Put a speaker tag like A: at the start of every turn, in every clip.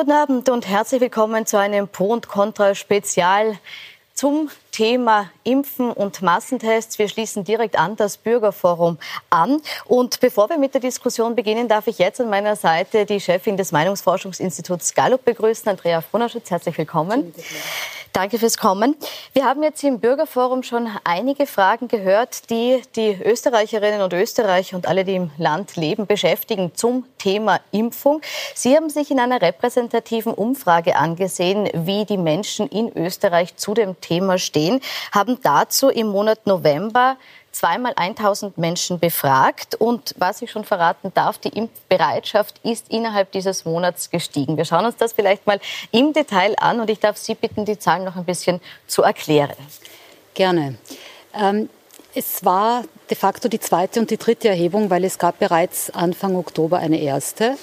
A: Guten Abend und herzlich willkommen zu einem Pro und Contra Spezial zum Thema Impfen und Massentests. Wir schließen direkt an das Bürgerforum an. Und bevor wir mit der Diskussion beginnen, darf ich jetzt an meiner Seite die Chefin des Meinungsforschungsinstituts Gallup begrüßen, Andrea Fronaschütz. Herzlich willkommen. Danke fürs Kommen. Wir haben jetzt im Bürgerforum schon einige Fragen gehört, die die Österreicherinnen und Österreicher und alle, die im Land leben, beschäftigen zum Thema Impfung. Sie haben sich in einer repräsentativen Umfrage angesehen, wie die Menschen in Österreich zu dem Thema stehen, haben dazu im Monat November zweimal 1000 Menschen befragt. Und was ich schon verraten darf, die Impfbereitschaft ist innerhalb dieses Monats gestiegen. Wir schauen uns das vielleicht mal im Detail an und ich darf Sie bitten, die Zahlen noch ein bisschen zu erklären.
B: Gerne. Ähm, es war de facto die zweite und die dritte Erhebung, weil es gab bereits Anfang Oktober eine erste.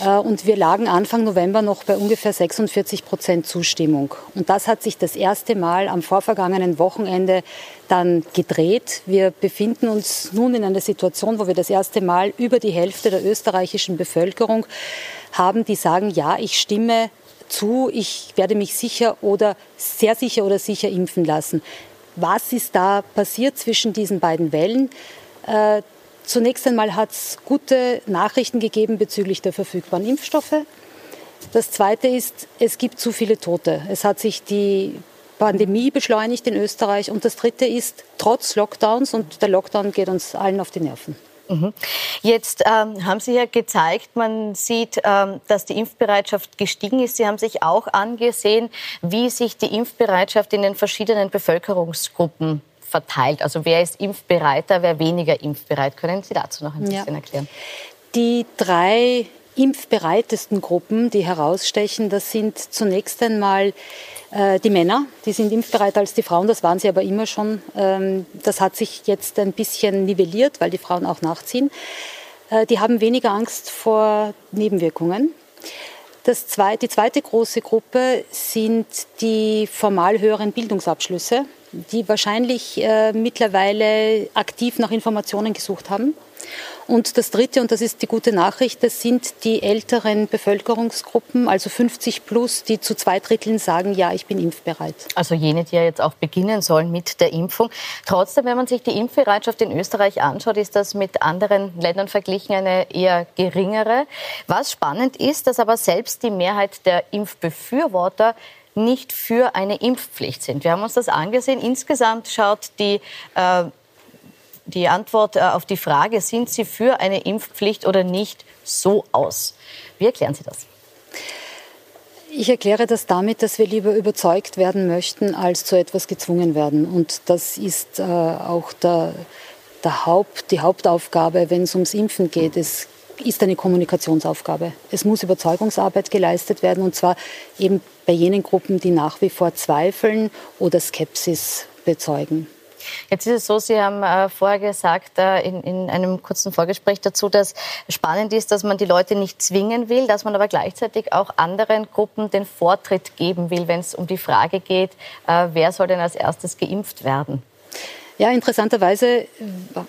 B: Äh, und wir lagen Anfang November noch bei ungefähr 46 Prozent Zustimmung. Und das hat sich das erste Mal am vorvergangenen Wochenende dann gedreht. Wir befinden uns nun in einer Situation, wo wir das erste Mal über die Hälfte der österreichischen Bevölkerung haben, die sagen, ja, ich stimme zu, ich werde mich sicher oder sehr sicher oder sicher impfen lassen. Was ist da passiert zwischen diesen beiden Wellen? Zunächst einmal hat es gute Nachrichten gegeben bezüglich der verfügbaren Impfstoffe. Das Zweite ist, es gibt zu viele Tote. Es hat sich die Pandemie beschleunigt in Österreich. Und das Dritte ist, trotz Lockdowns, und der Lockdown geht uns allen auf die Nerven.
A: Mhm. Jetzt ähm, haben Sie ja gezeigt, man sieht, ähm, dass die Impfbereitschaft gestiegen ist. Sie haben sich auch angesehen, wie sich die Impfbereitschaft in den verschiedenen Bevölkerungsgruppen verteilt? Also wer ist impfbereiter, wer weniger impfbereit? Können Sie dazu noch ein bisschen ja. erklären?
B: Die drei impfbereitesten Gruppen, die herausstechen, das sind zunächst einmal äh, die Männer, die sind impfbereiter als die Frauen, das waren sie aber immer schon. Ähm, das hat sich jetzt ein bisschen nivelliert, weil die Frauen auch nachziehen. Äh, die haben weniger Angst vor Nebenwirkungen. Das zweite, die zweite große Gruppe sind die formal höheren Bildungsabschlüsse die wahrscheinlich äh, mittlerweile aktiv nach Informationen gesucht haben. Und das Dritte, und das ist die gute Nachricht, das sind die älteren Bevölkerungsgruppen, also 50 plus, die zu zwei Dritteln sagen, ja, ich bin impfbereit.
A: Also jene, die ja jetzt auch beginnen sollen mit der Impfung. Trotzdem, wenn man sich die Impfbereitschaft in Österreich anschaut, ist das mit anderen Ländern verglichen eine eher geringere. Was spannend ist, dass aber selbst die Mehrheit der Impfbefürworter nicht für eine Impfpflicht sind. Wir haben uns das angesehen. Insgesamt schaut die äh, die Antwort äh, auf die Frage, sind Sie für eine Impfpflicht oder nicht, so aus. Wie erklären Sie das?
B: Ich erkläre das damit, dass wir lieber überzeugt werden möchten, als zu etwas gezwungen werden. Und das ist äh, auch der, der Haupt, die Hauptaufgabe, wenn es ums Impfen geht. Es ist eine Kommunikationsaufgabe. Es muss Überzeugungsarbeit geleistet werden und zwar eben bei jenen Gruppen, die nach wie vor zweifeln oder Skepsis bezeugen.
A: Jetzt ist es so, Sie haben äh, vorher gesagt, äh, in, in, einem kurzen Vorgespräch dazu, dass spannend ist, dass man die Leute nicht zwingen will, dass man aber gleichzeitig auch anderen Gruppen den Vortritt geben will, wenn es um die Frage geht, äh, wer soll denn als erstes geimpft werden.
B: Ja, interessanterweise,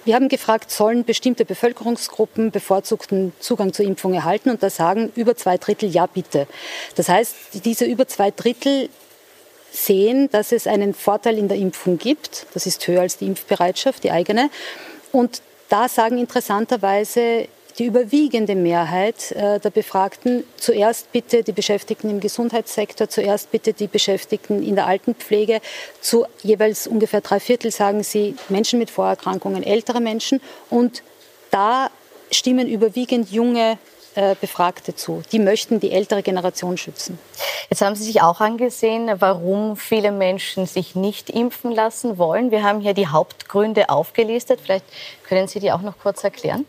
B: wir haben gefragt, sollen bestimmte Bevölkerungsgruppen bevorzugten Zugang zur Impfung erhalten? Und da sagen über zwei Drittel ja, bitte. Das heißt, diese über zwei Drittel sehen, dass es einen Vorteil in der Impfung gibt. Das ist höher als die Impfbereitschaft, die eigene. Und da sagen interessanterweise die überwiegende Mehrheit äh, der Befragten. Zuerst bitte die Beschäftigten im Gesundheitssektor, zuerst bitte die Beschäftigten in der Altenpflege, zu jeweils ungefähr drei Viertel sagen sie Menschen mit Vorerkrankungen, ältere Menschen. Und da stimmen überwiegend junge Befragte zu. Die möchten die ältere Generation schützen.
A: Jetzt haben Sie sich auch angesehen, warum viele Menschen sich nicht impfen lassen wollen. Wir haben hier die Hauptgründe aufgelistet. Vielleicht können Sie die auch noch kurz erklären?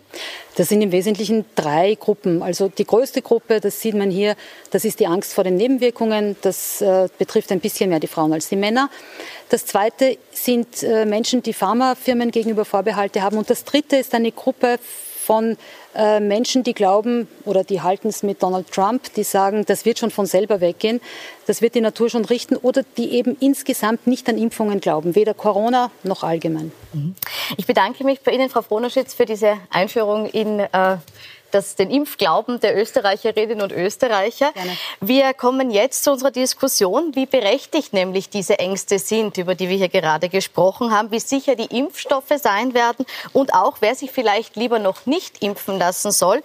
B: Das sind im Wesentlichen drei Gruppen. Also die größte Gruppe, das sieht man hier, das ist die Angst vor den Nebenwirkungen. Das äh, betrifft ein bisschen mehr die Frauen als die Männer. Das zweite sind äh, Menschen, die Pharmafirmen gegenüber Vorbehalte haben. Und das dritte ist eine Gruppe von äh, Menschen, die glauben oder die halten es mit Donald Trump, die sagen, das wird schon von selber weggehen, das wird die Natur schon richten oder die eben insgesamt nicht an Impfungen glauben, weder Corona noch allgemein.
A: Ich bedanke mich bei Ihnen, Frau Fronaschitz, für diese Einführung in äh, das, den Impfglauben der Österreicherinnen und Österreicher. Gerne. Wir kommen jetzt zu unserer Diskussion, wie berechtigt nämlich diese Ängste sind, über die wir hier gerade gesprochen haben, wie sicher die Impfstoffe sein werden und auch, wer sich vielleicht lieber noch nicht impfen lassen soll.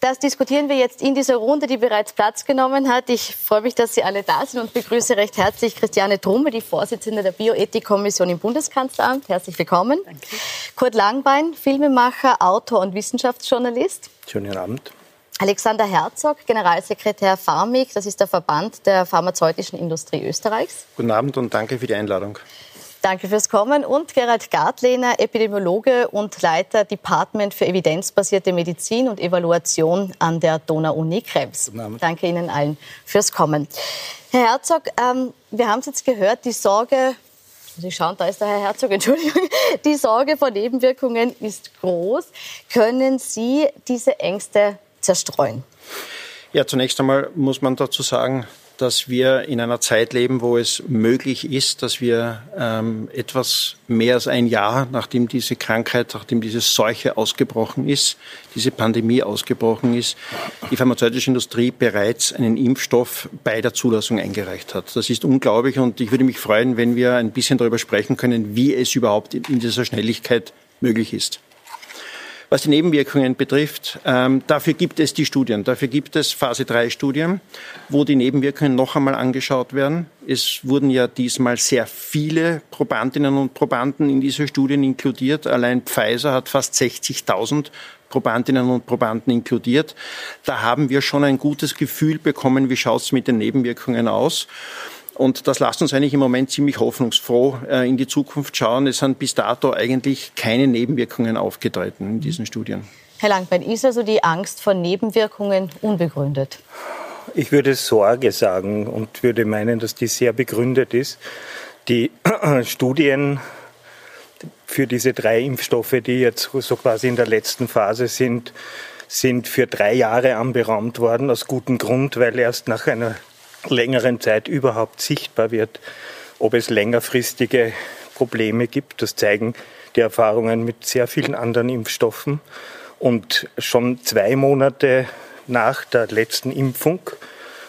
A: Das diskutieren wir jetzt in dieser Runde, die bereits Platz genommen hat. Ich freue mich, dass Sie alle da sind und begrüße recht herzlich Christiane Trumme, die Vorsitzende der Bioethikkommission im Bundeskanzleramt. Herzlich willkommen. Danke. Kurt Langbein, Filmemacher, Autor und Wissenschaftsjournalist.
C: Schönen Abend.
A: Alexander Herzog, Generalsekretär Pharmik, das ist der Verband der pharmazeutischen Industrie Österreichs.
C: Guten Abend und danke für die Einladung.
A: Danke fürs Kommen. Und Gerald Gartlehner, Epidemiologe und Leiter Department für evidenzbasierte Medizin und Evaluation an der Donau-Uni Krems. Danke Ihnen allen fürs Kommen. Herr Herzog, ähm, wir haben es jetzt gehört, die Sorge Sie schauen, da ist der Herr Herzog, Entschuldigung. Die Sorge vor Nebenwirkungen ist groß. Können Sie diese Ängste zerstreuen?
C: Ja, zunächst einmal muss man dazu sagen, dass wir in einer Zeit leben, wo es möglich ist, dass wir ähm, etwas mehr als ein Jahr, nachdem diese Krankheit, nachdem diese Seuche ausgebrochen ist, diese Pandemie ausgebrochen ist, die pharmazeutische Industrie bereits einen Impfstoff bei der Zulassung eingereicht hat. Das ist unglaublich und ich würde mich freuen, wenn wir ein bisschen darüber sprechen können, wie es überhaupt in dieser Schnelligkeit möglich ist. Was die Nebenwirkungen betrifft, ähm, dafür gibt es die Studien. Dafür gibt es Phase 3 Studien, wo die Nebenwirkungen noch einmal angeschaut werden. Es wurden ja diesmal sehr viele Probandinnen und Probanden in diese Studien inkludiert. Allein Pfizer hat fast 60.000 Probandinnen und Probanden inkludiert. Da haben wir schon ein gutes Gefühl bekommen, wie schaut es mit den Nebenwirkungen aus. Und das lässt uns eigentlich im Moment ziemlich hoffnungsfroh äh, in die Zukunft schauen. Es sind bis dato eigentlich keine Nebenwirkungen aufgetreten in diesen Studien.
A: Herr Langbein, ist also die Angst vor Nebenwirkungen unbegründet?
D: Ich würde Sorge sagen und würde meinen, dass die sehr begründet ist. Die Studien für diese drei Impfstoffe, die jetzt so quasi in der letzten Phase sind, sind für drei Jahre anberaumt worden, aus gutem Grund, weil erst nach einer längeren Zeit überhaupt sichtbar wird, ob es längerfristige Probleme gibt. Das zeigen die Erfahrungen mit sehr vielen anderen Impfstoffen. Und schon zwei Monate nach der letzten Impfung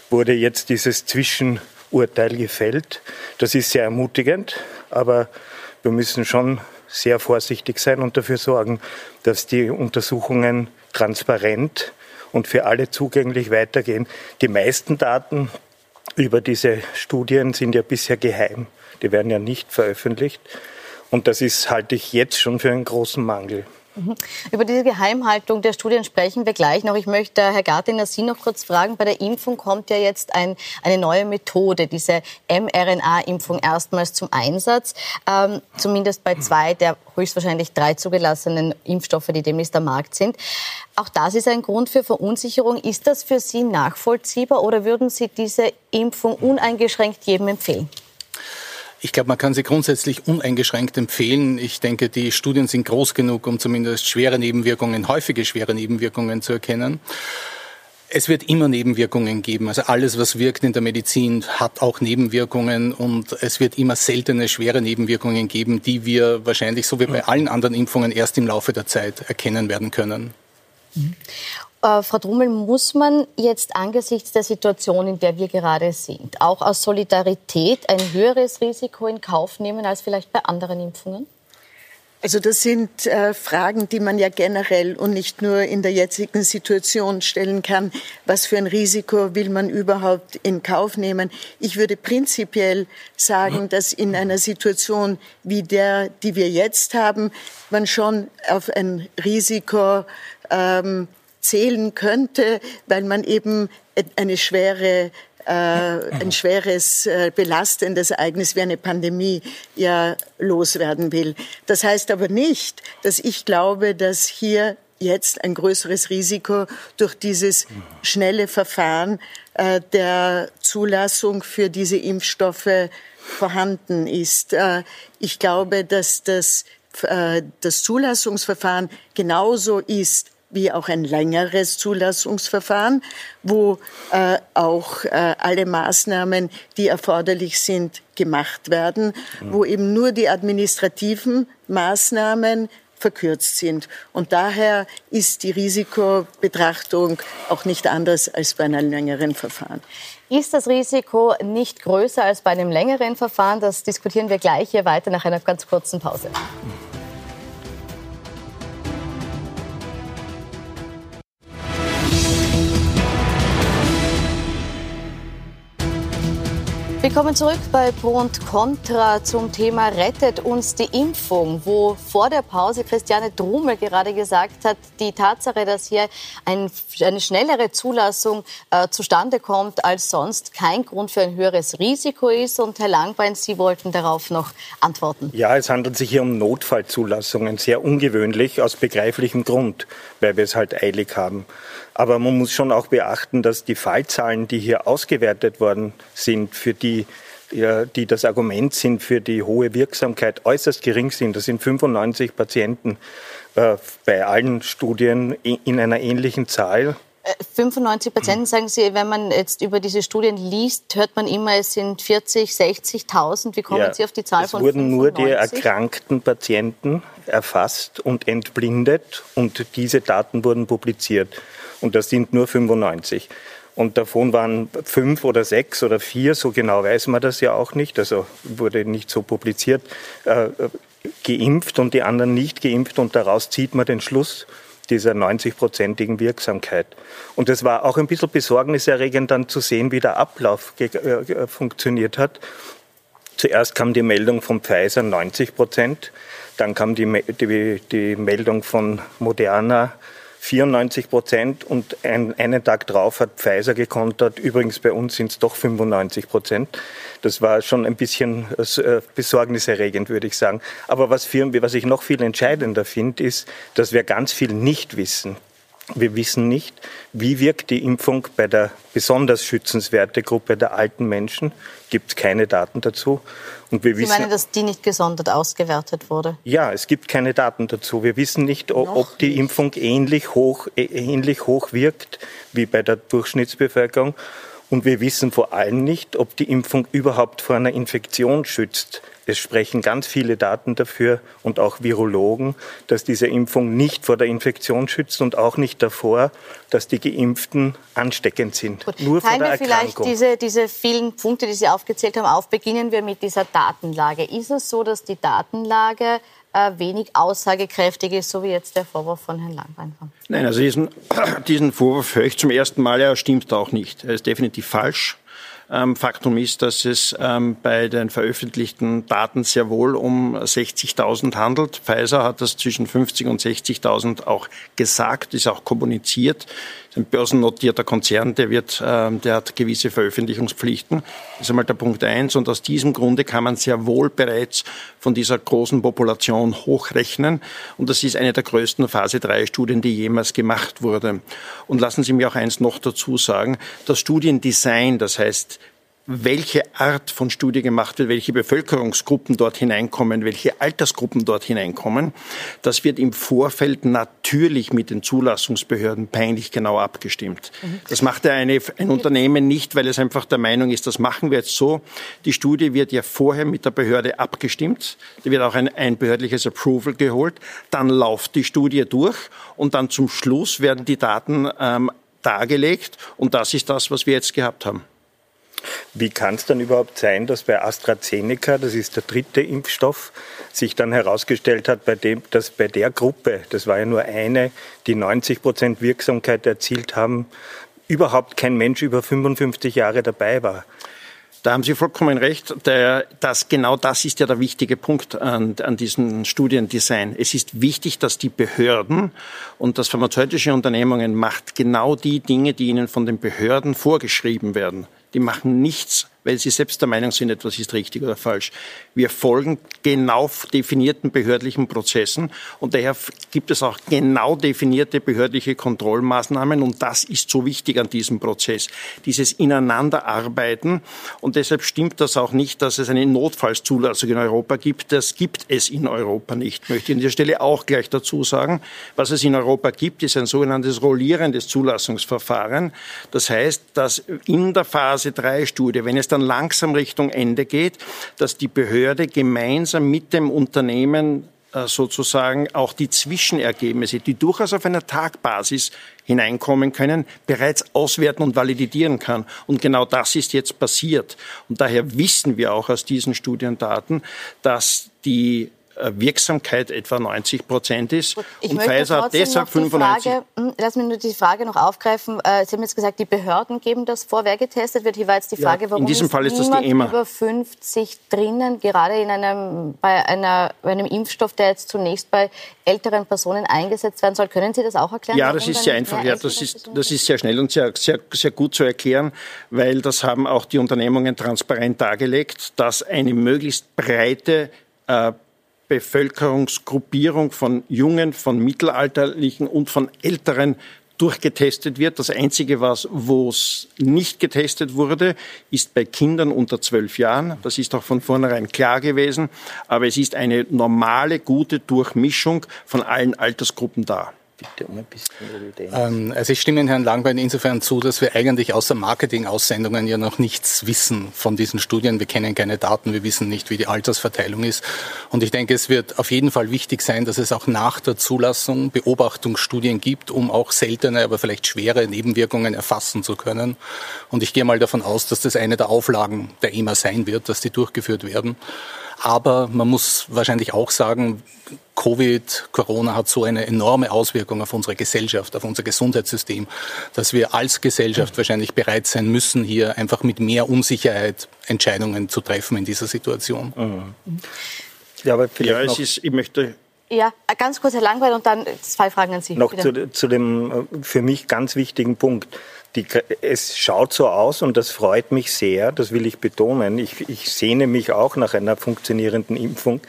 D: wurde jetzt dieses Zwischenurteil gefällt. Das ist sehr ermutigend, aber wir müssen schon sehr vorsichtig sein und dafür sorgen, dass die Untersuchungen transparent und für alle zugänglich weitergehen. Die meisten Daten über diese Studien sind ja bisher geheim. Die werden ja nicht veröffentlicht. Und das ist, halte ich jetzt schon für einen großen Mangel.
A: Mhm. Über diese Geheimhaltung der Studien sprechen wir gleich noch. Ich möchte Herr Gartiner Sie noch kurz fragen. Bei der Impfung kommt ja jetzt ein, eine neue Methode, diese mRNA-Impfung erstmals zum Einsatz. Ähm, zumindest bei zwei der höchstwahrscheinlich drei zugelassenen Impfstoffe, die demnächst am Markt sind. Auch das ist ein Grund für Verunsicherung. Ist das für Sie nachvollziehbar oder würden Sie diese Impfung uneingeschränkt jedem empfehlen?
E: Ich glaube, man kann sie grundsätzlich uneingeschränkt empfehlen. Ich denke, die Studien sind groß genug, um zumindest schwere Nebenwirkungen, häufige schwere Nebenwirkungen zu erkennen. Es wird immer Nebenwirkungen geben. Also alles, was wirkt in der Medizin, hat auch Nebenwirkungen und es wird immer seltene, schwere Nebenwirkungen geben, die wir wahrscheinlich, so wie bei allen anderen Impfungen, erst im Laufe der Zeit erkennen werden können.
A: Mhm. Äh, Frau Drummel, muss man jetzt angesichts der Situation, in der wir gerade sind, auch aus Solidarität ein höheres Risiko in Kauf nehmen als vielleicht bei anderen Impfungen?
F: Also das sind äh, Fragen, die man ja generell und nicht nur in der jetzigen Situation stellen kann. Was für ein Risiko will man überhaupt in Kauf nehmen? Ich würde prinzipiell sagen, dass in einer Situation wie der, die wir jetzt haben, man schon auf ein Risiko ähm, zählen könnte, weil man eben eine schwere äh, ein schweres, äh, belastendes Ereignis wie eine Pandemie ja loswerden will. Das heißt aber nicht, dass ich glaube, dass hier jetzt ein größeres Risiko durch dieses schnelle Verfahren äh, der Zulassung für diese Impfstoffe vorhanden ist. Äh, ich glaube, dass das, äh, das Zulassungsverfahren genauso ist wie auch ein längeres Zulassungsverfahren, wo äh, auch äh, alle Maßnahmen, die erforderlich sind, gemacht werden, mhm. wo eben nur die administrativen Maßnahmen verkürzt sind. Und daher ist die Risikobetrachtung auch nicht anders als bei einem längeren Verfahren.
A: Ist das Risiko nicht größer als bei einem längeren Verfahren? Das diskutieren wir gleich hier weiter nach einer ganz kurzen Pause. Willkommen zurück bei Pro und Contra zum Thema Rettet uns die Impfung, wo vor der Pause Christiane Drummel gerade gesagt hat, die Tatsache, dass hier ein, eine schnellere Zulassung äh, zustande kommt als sonst, kein Grund für ein höheres Risiko ist. Und Herr Langbein, Sie wollten darauf noch antworten.
D: Ja, es handelt sich hier um Notfallzulassungen, sehr ungewöhnlich aus begreiflichem Grund, weil wir es halt eilig haben. Aber man muss schon auch beachten, dass die Fallzahlen, die hier ausgewertet worden sind, für die, die das Argument sind für die hohe Wirksamkeit, äußerst gering sind. Das sind 95 Patienten äh, bei allen Studien in einer ähnlichen Zahl.
A: 95 Patienten, sagen Sie, wenn man jetzt über diese Studien liest, hört man immer, es sind 40, 60.000. Wie kommen ja, Sie auf die Zahl von 95?
D: Es wurden nur die erkrankten Patienten erfasst und entblindet und diese Daten wurden publiziert. Und das sind nur 95. Und davon waren fünf oder sechs oder vier, so genau weiß man das ja auch nicht, also wurde nicht so publiziert, äh, geimpft und die anderen nicht geimpft. Und daraus zieht man den Schluss dieser 90-prozentigen Wirksamkeit. Und es war auch ein bisschen besorgniserregend dann zu sehen, wie der Ablauf äh, funktioniert hat. Zuerst kam die Meldung von Pfizer 90 Prozent, dann kam die, die, die Meldung von Moderna 94 Prozent und ein, einen Tag drauf hat Pfizer gekontert. Übrigens bei uns sind es doch 95 Prozent. Das war schon ein bisschen äh, besorgniserregend, würde ich sagen. Aber was, für, was ich noch viel entscheidender finde, ist, dass wir ganz viel nicht wissen. Wir wissen nicht, wie wirkt die Impfung bei der besonders schützenswerte Gruppe der alten Menschen. Gibt es keine Daten dazu.
A: Und wir Sie wissen, meinen, dass die nicht gesondert ausgewertet wurde?
D: Ja, es gibt keine Daten dazu. Wir wissen nicht, ob, ob die Impfung ähnlich hoch, ähnlich hoch wirkt wie bei der Durchschnittsbevölkerung. Und wir wissen vor allem nicht, ob die Impfung überhaupt vor einer Infektion schützt. Es sprechen ganz viele Daten dafür und auch Virologen, dass diese Impfung nicht vor der Infektion schützt und auch nicht davor, dass die Geimpften ansteckend sind.
A: Gut. Nur Teilen vor der wir vielleicht diese, diese vielen Punkte, die Sie aufgezählt haben, auf. Beginnen wir mit dieser Datenlage. Ist es so, dass die Datenlage äh, wenig aussagekräftig ist, so wie jetzt der Vorwurf von Herrn Langbein?
C: Nein, also diesen, diesen Vorwurf höre ich zum ersten Mal. Er stimmt auch nicht. Er ist definitiv falsch. Ähm, Faktum ist, dass es ähm, bei den veröffentlichten Daten sehr wohl um 60.000 handelt. Pfizer hat das zwischen 50 und 60.000 auch gesagt, ist auch kommuniziert ein börsennotierter Konzern, der, wird, ähm, der hat gewisse Veröffentlichungspflichten. Das ist einmal der Punkt eins. Und aus diesem Grunde kann man sehr wohl bereits von dieser großen Population hochrechnen. Und das ist eine der größten Phase-3-Studien, die jemals gemacht wurde. Und lassen Sie mir auch eins noch dazu sagen. Das Studiendesign, das heißt welche Art von Studie gemacht wird, welche Bevölkerungsgruppen dort hineinkommen, welche Altersgruppen dort hineinkommen. Das wird im Vorfeld natürlich mit den Zulassungsbehörden peinlich genau abgestimmt. Das macht ja eine, ein Unternehmen nicht, weil es einfach der Meinung ist, das machen wir jetzt so. Die Studie wird ja vorher mit der Behörde abgestimmt. Da wird auch ein, ein behördliches Approval geholt. Dann läuft die Studie durch und dann zum Schluss werden die Daten ähm, dargelegt. Und das ist das, was wir jetzt gehabt haben.
D: Wie kann es dann überhaupt sein, dass bei AstraZeneca, das ist der dritte Impfstoff, sich dann herausgestellt hat, bei dem, dass bei der Gruppe, das war ja nur eine, die 90 Prozent Wirksamkeit erzielt haben, überhaupt kein Mensch über 55 Jahre dabei war?
C: Da haben Sie vollkommen recht. Der, das, genau das ist ja der wichtige Punkt an, an diesem Studiendesign. Es ist wichtig, dass die Behörden und das pharmazeutische Unternehmungen macht genau die Dinge, die ihnen von den Behörden vorgeschrieben werden die machen nichts, weil sie selbst der Meinung sind, etwas ist richtig oder falsch. Wir folgen genau definierten behördlichen Prozessen und daher gibt es auch genau definierte behördliche Kontrollmaßnahmen und das ist so wichtig an diesem Prozess, dieses Ineinanderarbeiten und deshalb stimmt das auch nicht, dass es eine Notfallszulassung in Europa gibt. Das gibt es in Europa nicht, möchte ich an dieser Stelle auch gleich dazu sagen. Was es in Europa gibt, ist ein sogenanntes rollierendes Zulassungsverfahren. Das heißt, dass in der Phase 3 Studie, wenn es dann langsam Richtung Ende geht, dass die Behörde gemeinsam mit dem Unternehmen äh, sozusagen auch die Zwischenergebnisse, die durchaus auf einer Tagbasis hineinkommen können, bereits auswerten und validieren kann. Und genau das ist jetzt passiert. Und daher wissen wir auch aus diesen Studiendaten, dass die Wirksamkeit etwa 90 Prozent ist.
A: Ich und Pfizer hat deshalb 95. Frage, hm, lass mich nur die Frage noch aufgreifen. Äh, Sie haben jetzt gesagt, die Behörden geben das vor, wer getestet wird. Hier war jetzt die Frage, warum
C: ja, in diesem Fall ist das die EMA.
A: über 50 drinnen, gerade in einem, bei, einer, bei einem Impfstoff, der jetzt zunächst bei älteren Personen eingesetzt werden soll. Können Sie das auch erklären?
C: Ja, das ist sehr einfach. Ja, das ist, das ist sehr schnell und sehr, sehr, sehr gut zu erklären, weil das haben auch die Unternehmungen transparent dargelegt, dass eine möglichst breite äh, Bevölkerungsgruppierung von Jungen, von Mittelalterlichen und von Älteren durchgetestet wird. Das Einzige, was, wo es nicht getestet wurde, ist bei Kindern unter zwölf Jahren. Das ist auch von vornherein klar gewesen. Aber es ist eine normale, gute Durchmischung von allen Altersgruppen da
E: bitte um ein bisschen Evidenz. Ähm, also ich stimme Herrn Langbein insofern zu, dass wir eigentlich außer Marketing-Aussendungen ja noch nichts wissen von diesen Studien. Wir kennen keine Daten, wir wissen nicht, wie die Altersverteilung ist. Und ich denke, es wird auf jeden Fall wichtig sein, dass es auch nach der Zulassung Beobachtungsstudien gibt, um auch seltene, aber vielleicht schwere Nebenwirkungen erfassen zu können. Und ich gehe mal davon aus, dass das eine der Auflagen der EMA sein wird, dass die durchgeführt werden. Aber man muss wahrscheinlich auch sagen, Covid, Corona hat so eine enorme Auswirkung auf unsere Gesellschaft, auf unser Gesundheitssystem, dass wir als Gesellschaft wahrscheinlich bereit sein müssen, hier einfach mit mehr Unsicherheit Entscheidungen zu treffen in dieser Situation.
C: Mhm. Ja, aber vielleicht ja, es ist, ich möchte
A: ja, ganz kurz, Herr Langweil, und dann zwei Fragen an Sie.
D: Noch zu, zu, dem äh, für mich ganz wichtigen Punkt. Die, es schaut so aus und das freut mich sehr, das will ich betonen. Ich, ich sehne mich auch nach einer funktionierenden Impfung,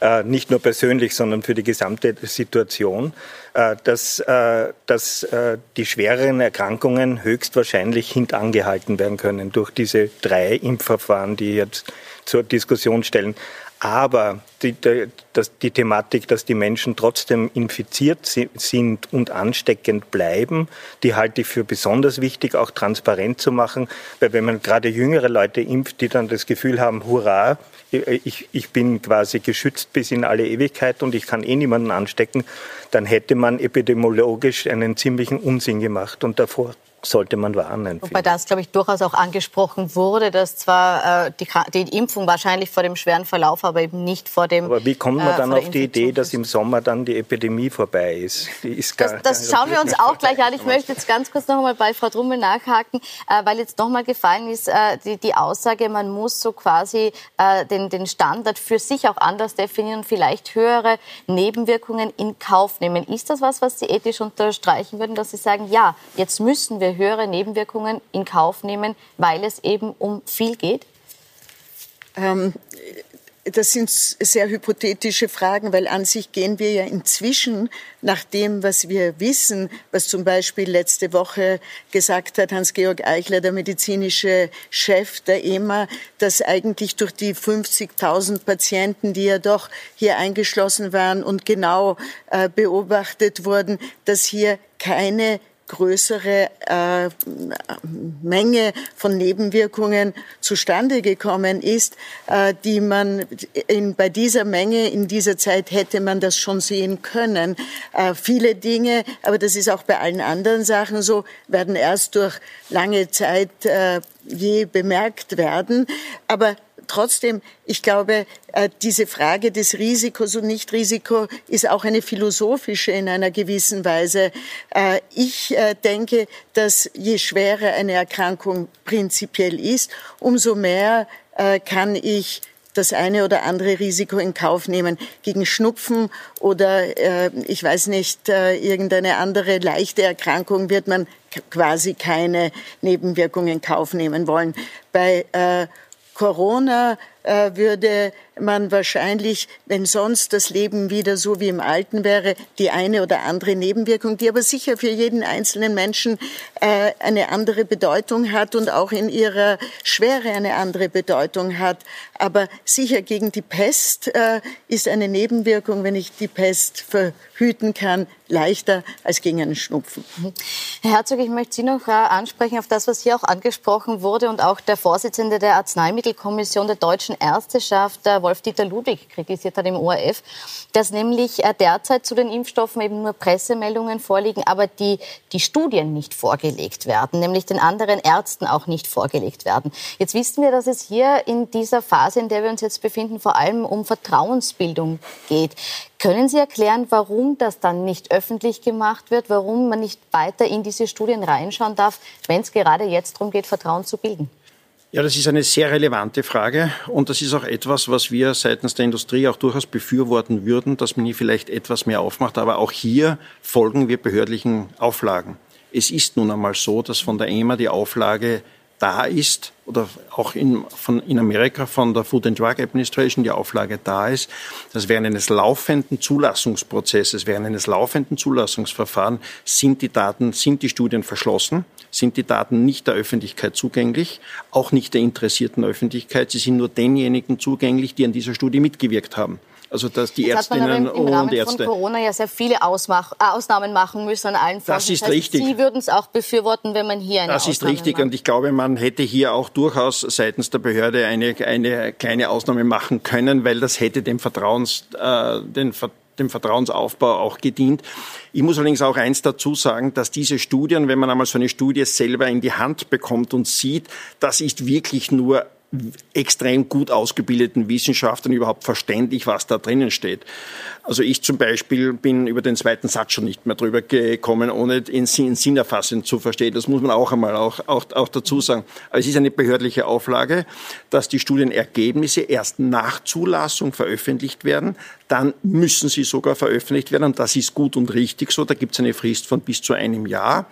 D: äh, nicht nur persönlich, sondern für die gesamte Situation, äh, dass, äh, dass äh, die schwereren Erkrankungen höchstwahrscheinlich hintangehalten werden können durch diese drei Impfverfahren, die jetzt zur Diskussion stellen. Aber die, das, die Thematik, dass die Menschen trotzdem infiziert sind und ansteckend bleiben, die halte ich für besonders wichtig, auch transparent zu machen. Weil wenn man gerade jüngere Leute impft, die dann das Gefühl haben, hurra, ich, ich bin quasi geschützt bis in alle Ewigkeit und ich kann eh niemanden anstecken, dann hätte man epidemiologisch einen ziemlichen Unsinn gemacht. Und davor sollte man warnen.
A: Wobei das, glaube ich, durchaus auch angesprochen wurde, dass zwar äh, die, die, Impfung wahrscheinlich vor dem schweren Verlauf, aber eben nicht vor dem.
D: Aber wie kommt man äh, dann auf die Idee, dass im Sommer dann die Epidemie vorbei ist?
A: ist gar, das, das schauen wir uns auch gleich an. Ich möchte jetzt ganz kurz noch einmal bei Frau Drummel nachhaken, äh, weil jetzt noch mal gefallen ist äh, die, die, Aussage, man muss so quasi äh, den, den Standard für sich auch anders definieren und vielleicht höhere Nebenwirkungen in Kauf nehmen. Ist das was, was Sie ethisch unterstreichen würden, dass Sie sagen, ja, jetzt müssen wir wir höhere Nebenwirkungen in Kauf nehmen, weil es eben um viel geht?
F: Ähm, das sind sehr hypothetische Fragen, weil an sich gehen wir ja inzwischen nach dem, was wir wissen, was zum Beispiel letzte Woche gesagt hat Hans-Georg Eichler, der medizinische Chef der EMA, dass eigentlich durch die 50.000 Patienten, die ja doch hier eingeschlossen waren und genau äh, beobachtet wurden, dass hier keine größere äh, Menge von Nebenwirkungen zustande gekommen ist, äh, die man in, bei dieser Menge in dieser Zeit hätte man das schon sehen können. Äh, viele Dinge, aber das ist auch bei allen anderen Sachen so, werden erst durch lange Zeit äh, je bemerkt werden. Aber trotzdem, ich glaube, äh, diese Frage des Risikos und Nichtrisiko ist auch eine philosophische in einer gewissen Weise. Äh, ich äh, denke, dass je schwerer eine Erkrankung prinzipiell ist, umso mehr kann ich das eine oder andere Risiko in Kauf nehmen. Gegen Schnupfen oder äh, ich weiß nicht, äh, irgendeine andere leichte Erkrankung wird man quasi keine Nebenwirkungen in Kauf nehmen wollen. Bei äh, Corona würde man wahrscheinlich, wenn sonst das Leben wieder so wie im Alten wäre, die eine oder andere Nebenwirkung, die aber sicher für jeden einzelnen Menschen äh, eine andere Bedeutung hat und auch in ihrer Schwere eine andere Bedeutung hat. Aber sicher gegen die Pest äh, ist eine Nebenwirkung, wenn ich die Pest verhüten kann, leichter als gegen einen Schnupfen.
A: Herr Herzog, ich möchte Sie noch äh, ansprechen auf das, was hier auch angesprochen wurde und auch der Vorsitzende der Arzneimittelkommission der Deutschen Deutschen Ärzteschaft, äh, Wolf-Dieter Ludwig, kritisiert hat im ORF, dass nämlich äh, derzeit zu den Impfstoffen eben nur Pressemeldungen vorliegen, aber die, die Studien nicht vorgelegt werden, nämlich den anderen Ärzten auch nicht vorgelegt werden. Jetzt wissen wir, dass es hier in dieser Phase, in der wir uns jetzt befinden, vor allem um Vertrauensbildung geht. Können Sie erklären, warum das dann nicht öffentlich gemacht wird, warum man nicht weiter in diese Studien reinschauen darf, wenn es gerade jetzt darum geht, Vertrauen zu bilden?
C: Ja, das ist eine sehr relevante Frage und das ist auch etwas, was wir seitens der Industrie auch durchaus befürworten würden, dass man hier vielleicht etwas mehr aufmacht. Aber auch hier folgen wir behördlichen Auflagen. Es ist nun einmal so, dass von der EMA die Auflage da ist, oder auch in, von, in Amerika von der Food and Drug Administration die Auflage da ist, dass während eines laufenden Zulassungsprozesses, während eines laufenden Zulassungsverfahrens sind die Daten, sind die Studien verschlossen, sind die Daten nicht der Öffentlichkeit zugänglich, auch nicht der interessierten Öffentlichkeit. Sie sind nur denjenigen zugänglich, die an dieser Studie mitgewirkt haben. Also dass die Jetzt Ärztinnen
A: im, im Rahmen und Ärzte. von Corona ja sehr viele Ausmach, äh, Ausnahmen machen müssen an allen Fronten.
C: Das ist das heißt, richtig.
A: Sie würden es auch befürworten, wenn man hier eine
C: Das
A: Ausnahme
C: ist richtig
A: macht.
C: und ich glaube, man hätte hier auch durchaus seitens der Behörde eine, eine kleine Ausnahme machen können, weil das hätte dem Vertrauens, äh, den dem Vertrauensaufbau auch gedient. Ich muss allerdings auch eins dazu sagen, dass diese Studien, wenn man einmal so eine Studie selber in die Hand bekommt und sieht, das ist wirklich nur extrem gut ausgebildeten Wissenschaftlern überhaupt verständlich, was da drinnen steht. Also ich zum Beispiel bin über den zweiten Satz schon nicht mehr drüber gekommen, ohne ihn sinnerfassend zu verstehen. Das muss man auch einmal auch, auch, auch dazu sagen. Aber es ist eine behördliche Auflage, dass die Studienergebnisse erst nach Zulassung veröffentlicht werden. Dann müssen sie sogar veröffentlicht werden. Und das ist gut und richtig so. Da gibt es eine Frist von bis zu einem Jahr.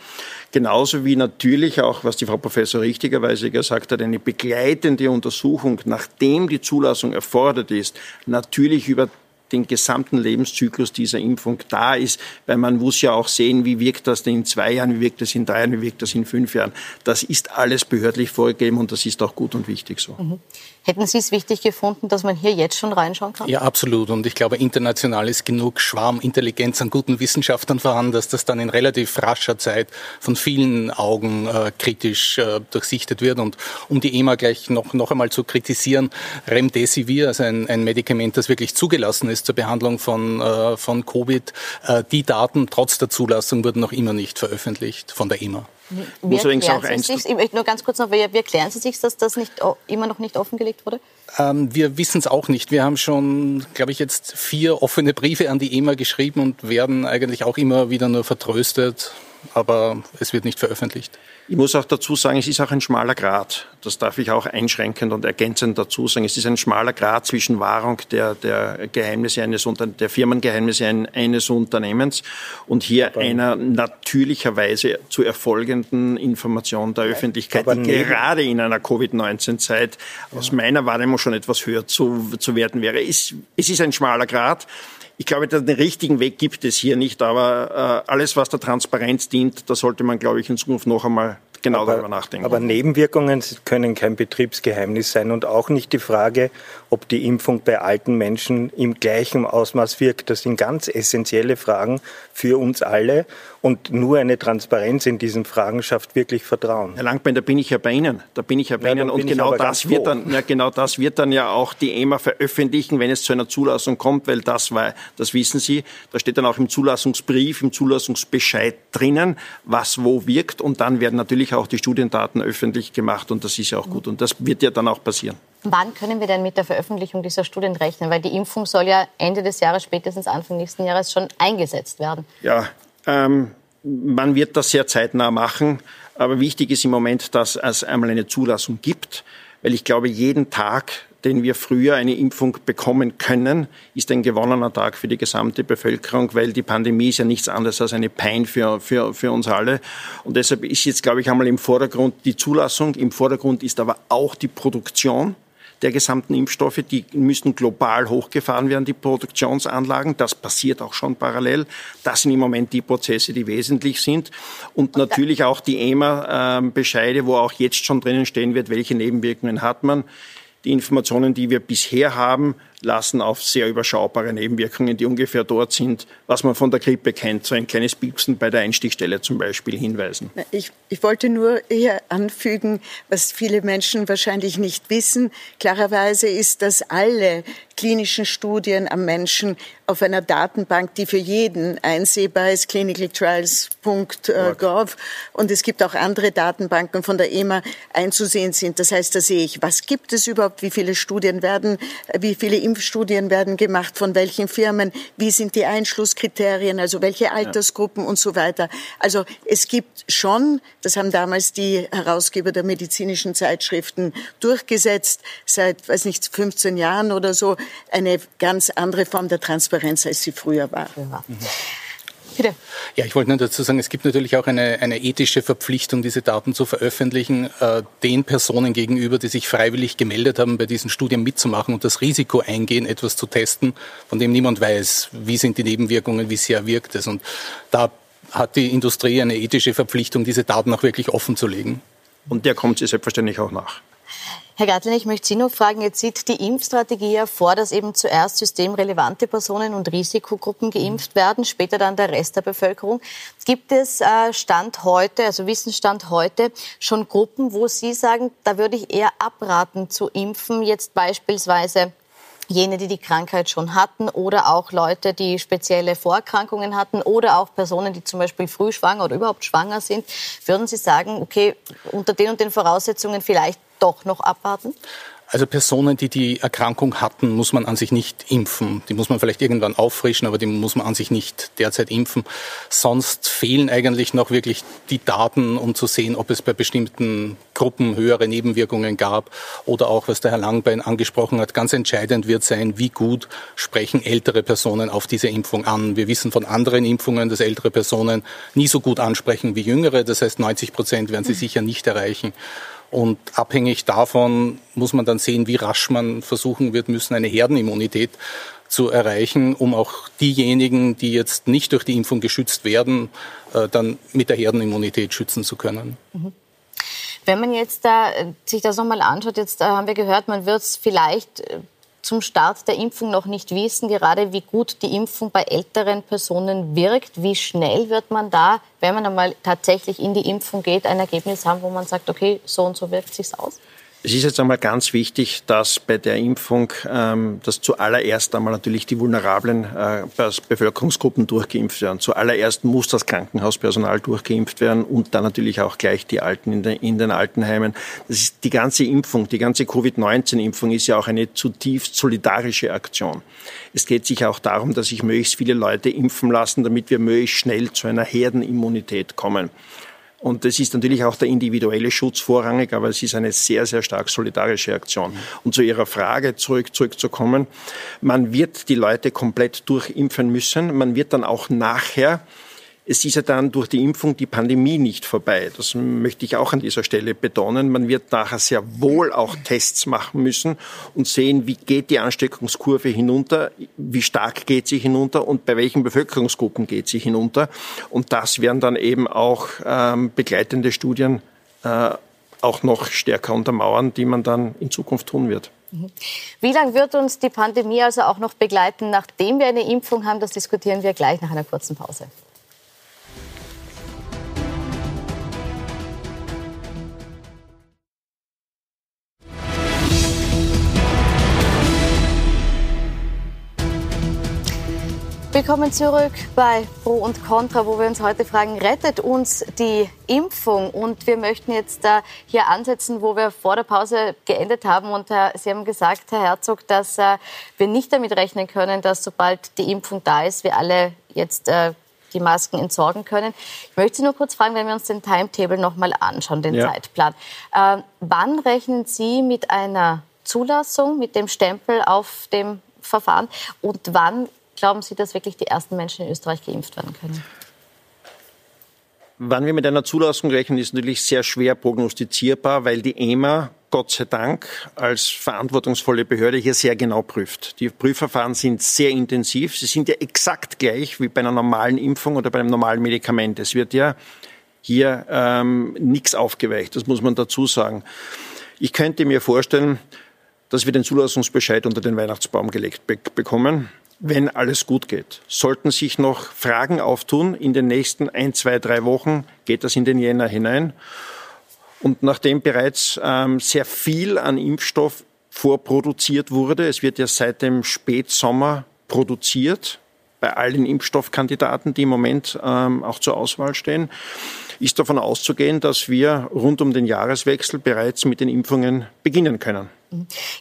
C: Genauso wie natürlich auch, was die Frau Professor richtigerweise gesagt hat, eine begleitende Untersuchung, nachdem die Zulassung erfordert ist, natürlich über den gesamten Lebenszyklus dieser Impfung da ist, weil man muss ja auch sehen, wie wirkt das denn in zwei Jahren, wie wirkt das in drei Jahren, wie wirkt das in fünf Jahren. Das ist alles behördlich vorgegeben und das ist auch gut und wichtig so. Mhm.
A: Hätten Sie es wichtig gefunden, dass man hier jetzt schon reinschauen kann?
E: Ja, absolut. Und ich glaube, international ist genug Schwarmintelligenz an guten Wissenschaftlern vorhanden, dass das dann in relativ rascher Zeit von vielen Augen äh, kritisch äh, durchsichtet wird. Und um die EMA gleich noch, noch einmal zu kritisieren, Remdesivir, also ein, ein Medikament, das wirklich zugelassen ist zur Behandlung von, äh, von Covid, äh, die Daten trotz der Zulassung wurden noch immer nicht veröffentlicht von der EMA.
A: Wie muss allerdings auch eins. Sich, nur ganz kurz noch, wie, wie erklären Sie sich, dass das nicht, immer noch nicht offengelegt wurde?
E: Ähm, wir wissen es auch nicht. Wir haben schon, glaube ich, jetzt vier offene Briefe an die EMA geschrieben und werden eigentlich auch immer wieder nur vertröstet, aber es wird nicht veröffentlicht.
C: Ich muss auch dazu sagen, es ist auch ein schmaler Grad. Das darf ich auch einschränkend und ergänzend dazu sagen. Es ist ein schmaler Grad zwischen Wahrung der, der Geheimnisse eines der Firmengeheimnisse eines Unternehmens und hier aber einer natürlicherweise zu erfolgenden Information der Öffentlichkeit, die gerade in einer Covid-19-Zeit ja. aus meiner Wahrnehmung schon etwas höher zu, zu werden wäre. Es, es ist ein schmaler Grad. Ich glaube, den richtigen Weg gibt es hier nicht, aber äh, alles, was der Transparenz dient, da sollte man, glaube ich, in Zukunft noch einmal genau aber, darüber nachdenken.
D: Aber Nebenwirkungen können kein Betriebsgeheimnis sein und auch nicht die Frage, ob die Impfung bei alten Menschen im gleichen Ausmaß wirkt. Das sind ganz essentielle Fragen für uns alle und nur eine Transparenz in diesen Fragen schafft wirklich Vertrauen.
C: Herr Langbein, da bin ich ja bei Ihnen. Da bin ich ja bei ja, Ihnen und genau das wird dann, ja, genau das wird dann ja auch die EMA veröffentlichen, wenn es zu einer Zulassung kommt, weil das war, das wissen Sie, da steht dann auch im Zulassungsbrief, im Zulassungsbescheid drinnen, was wo wirkt und dann werden natürlich auch die Studiendaten öffentlich gemacht und das ist ja auch gut und das wird ja dann auch passieren.
A: Wann können wir denn mit der Veröffentlichung dieser Studien rechnen? Weil die Impfung soll ja Ende des Jahres, spätestens Anfang nächsten Jahres schon eingesetzt werden.
C: Ja, ähm, man wird das sehr zeitnah machen. Aber wichtig ist im Moment, dass es einmal eine Zulassung gibt, weil ich glaube, jeden Tag, den wir früher eine Impfung bekommen können, ist ein gewonnener Tag für die gesamte Bevölkerung, weil die Pandemie ist ja nichts anderes als eine Pein für, für, für uns alle. Und deshalb ist jetzt, glaube ich, einmal im Vordergrund die Zulassung, im Vordergrund ist aber auch die Produktion der gesamten Impfstoffe. Die müssen global hochgefahren werden, die Produktionsanlagen. Das passiert auch schon parallel. Das sind im Moment die Prozesse, die wesentlich sind. Und natürlich auch die EMA-Bescheide, wo auch jetzt schon drinnen stehen wird, welche Nebenwirkungen hat man. Die Informationen, die wir bisher haben, lassen auf sehr überschaubare Nebenwirkungen, die ungefähr dort sind, was man von der Grippe kennt. So ein kleines Piepsen bei der Einstichstelle zum Beispiel hinweisen.
F: Ich, ich wollte nur hier anfügen, was viele Menschen wahrscheinlich nicht wissen. Klarerweise ist, dass alle klinischen Studien am Menschen auf einer Datenbank, die für jeden einsehbar ist, clinicaltrials.gov. Und es gibt auch andere Datenbanken von der EMA einzusehen sind. Das heißt, da sehe ich, was gibt es überhaupt, wie viele Studien werden, wie viele Impfstudien werden gemacht, von welchen Firmen, wie sind die Einschlusskriterien, also welche Altersgruppen ja. und so weiter. Also es gibt schon, das haben damals die Herausgeber der medizinischen Zeitschriften durchgesetzt, seit, weiß nicht, 15 Jahren oder so, eine ganz andere Form der Transparenz, als sie früher war. Mhm.
E: Bitte. Ja, ich wollte nur dazu sagen, es gibt natürlich auch eine, eine ethische Verpflichtung, diese Daten zu veröffentlichen, äh, den Personen gegenüber, die sich freiwillig gemeldet haben, bei diesen Studien mitzumachen und das Risiko eingehen, etwas zu testen, von dem niemand weiß, wie sind die Nebenwirkungen, wie sehr wirkt es. Und da hat die Industrie eine ethische Verpflichtung, diese Daten auch wirklich offen zu legen.
C: Und der kommt sie selbstverständlich auch nach.
A: Herr Gartlin, ich möchte Sie noch fragen, jetzt sieht die Impfstrategie ja vor, dass eben zuerst systemrelevante Personen und Risikogruppen geimpft werden, später dann der Rest der Bevölkerung. Gibt es äh, Stand heute, also Wissensstand heute, schon Gruppen, wo Sie sagen, da würde ich eher abraten zu impfen, jetzt beispielsweise jene, die die Krankheit schon hatten oder auch Leute, die spezielle Vorerkrankungen hatten oder auch Personen, die zum Beispiel früh schwanger oder überhaupt schwanger sind, würden Sie sagen, okay, unter den und den Voraussetzungen vielleicht doch noch abwarten?
E: Also Personen, die die Erkrankung hatten, muss man an sich nicht impfen. Die muss man vielleicht irgendwann auffrischen, aber die muss man an sich nicht derzeit impfen. Sonst fehlen eigentlich noch wirklich die Daten, um zu sehen, ob es bei bestimmten Gruppen höhere Nebenwirkungen gab oder auch, was der Herr Langbein angesprochen hat. Ganz entscheidend wird sein, wie gut sprechen ältere Personen auf diese Impfung an. Wir wissen von anderen Impfungen, dass ältere Personen nie so gut ansprechen wie jüngere. Das heißt, 90 Prozent werden sie sicher nicht erreichen. Und abhängig davon muss man dann sehen, wie rasch man versuchen wird müssen, eine Herdenimmunität zu erreichen, um auch diejenigen, die jetzt nicht durch die Impfung geschützt werden, äh, dann mit der Herdenimmunität schützen zu können. Mhm.
A: Wenn man jetzt da, sich das nochmal anschaut, jetzt äh, haben wir gehört, man wird es vielleicht äh, zum Start der Impfung noch nicht wissen, gerade wie gut die Impfung bei älteren Personen wirkt. Wie schnell wird man da, wenn man einmal tatsächlich in die Impfung geht, ein Ergebnis haben, wo man sagt, okay, so und so wirkt sich aus?
C: Es ist jetzt einmal ganz wichtig, dass bei der Impfung, ähm, dass zuallererst einmal natürlich die vulnerablen äh, Bevölkerungsgruppen durchgeimpft werden. Zuallererst muss das Krankenhauspersonal durchgeimpft werden und dann natürlich auch gleich die Alten in, den, in den Altenheimen. Das ist die ganze Impfung, die ganze Covid-19-Impfung ist ja auch eine zutiefst solidarische Aktion. Es geht sich auch darum, dass sich möglichst viele Leute impfen lassen, damit wir möglichst schnell zu einer Herdenimmunität kommen. Und das ist natürlich auch der individuelle Schutz vorrangig, aber es ist eine sehr, sehr stark solidarische Aktion. Und zu Ihrer Frage zurück, zurückzukommen, man wird die Leute komplett durchimpfen müssen. Man wird dann auch nachher es ist ja dann durch die Impfung die Pandemie nicht vorbei. Das möchte ich auch an dieser Stelle betonen. Man wird nachher sehr wohl auch Tests machen müssen und sehen, wie geht die Ansteckungskurve hinunter, wie stark geht sie hinunter und bei welchen Bevölkerungsgruppen geht sie hinunter. Und das werden dann eben auch ähm, begleitende Studien äh, auch noch stärker untermauern, die man dann in Zukunft tun wird.
A: Mhm. Wie lange wird uns die Pandemie also auch noch begleiten, nachdem wir eine Impfung haben? Das diskutieren wir gleich nach einer kurzen Pause. Willkommen zurück bei Pro und Contra, wo wir uns heute fragen, rettet uns die Impfung? Und wir möchten jetzt äh, hier ansetzen, wo wir vor der Pause geendet haben. Und äh, Sie haben gesagt, Herr Herzog, dass äh, wir nicht damit rechnen können, dass sobald die Impfung da ist, wir alle jetzt die Masken entsorgen können. Ich möchte Sie nur kurz fragen, wenn wir uns den Timetable noch mal anschauen, den ja. Zeitplan. Äh, wann rechnen Sie mit einer Zulassung, mit dem Stempel auf dem Verfahren und wann Glauben Sie, dass wirklich die ersten Menschen in Österreich geimpft werden können?
C: Wann wir mit einer Zulassung rechnen, ist natürlich sehr schwer prognostizierbar, weil die EMA Gott sei Dank als verantwortungsvolle Behörde hier sehr genau prüft. Die Prüfverfahren sind sehr intensiv. Sie sind ja exakt gleich wie bei einer normalen Impfung oder bei einem normalen Medikament. Es wird ja hier ähm, nichts aufgeweicht, das muss man dazu sagen. Ich könnte mir vorstellen, dass wir den Zulassungsbescheid unter den Weihnachtsbaum gelegt be bekommen, wenn alles gut geht. Sollten sich noch Fragen auftun in den nächsten ein, zwei, drei Wochen, geht das in den Jänner hinein. Und nachdem bereits ähm, sehr viel an Impfstoff vorproduziert wurde, es wird ja seit dem Spätsommer produziert, bei allen Impfstoffkandidaten, die im Moment ähm, auch zur Auswahl stehen, ist davon auszugehen, dass wir rund um den Jahreswechsel bereits mit den Impfungen beginnen können.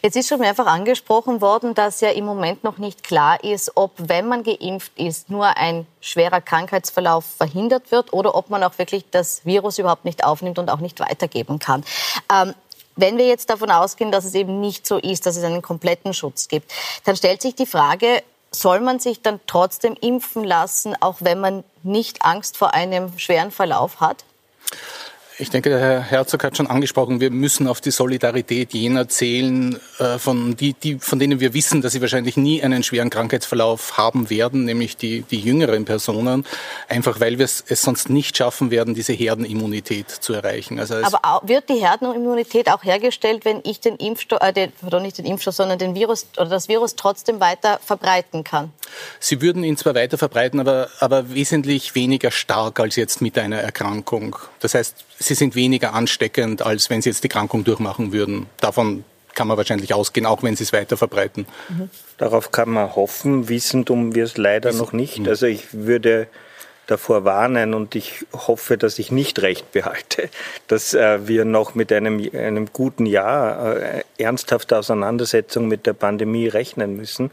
A: Jetzt ist schon mehrfach angesprochen worden, dass ja im Moment noch nicht klar ist, ob, wenn man geimpft ist, nur ein schwerer Krankheitsverlauf verhindert wird oder ob man auch wirklich das Virus überhaupt nicht aufnimmt und auch nicht weitergeben kann. Ähm, wenn wir jetzt davon ausgehen, dass es eben nicht so ist, dass es einen kompletten Schutz gibt, dann stellt sich die Frage, soll man sich dann trotzdem impfen lassen, auch wenn man nicht Angst vor einem schweren Verlauf hat?
E: Ich denke, der Herr Herzog hat schon angesprochen, wir müssen auf die Solidarität jener zählen, äh, von, die, die, von denen wir wissen, dass sie wahrscheinlich nie einen schweren Krankheitsverlauf haben werden, nämlich die, die jüngeren Personen, einfach weil wir es, es sonst nicht schaffen werden, diese Herdenimmunität zu erreichen.
A: Also Aber wird die Herdenimmunität auch hergestellt, wenn ich den Impfstoff, äh, den, pardon, nicht den Impfstoff, sondern den Virus oder das Virus trotzdem weiter verbreiten kann?
E: Sie würden ihn zwar weiter verbreiten, aber, aber wesentlich weniger stark als jetzt mit einer Erkrankung. Das heißt, sie sind weniger ansteckend, als wenn sie jetzt die Krankung durchmachen würden. Davon kann man wahrscheinlich ausgehen, auch wenn sie es weiter verbreiten.
D: Mhm. Darauf kann man hoffen, wissend um wir es leider noch nicht. Mhm. Also ich würde davor warnen und ich hoffe, dass ich nicht recht behalte, dass äh, wir noch mit einem, einem guten Jahr äh, ernsthafter Auseinandersetzung mit der Pandemie rechnen müssen.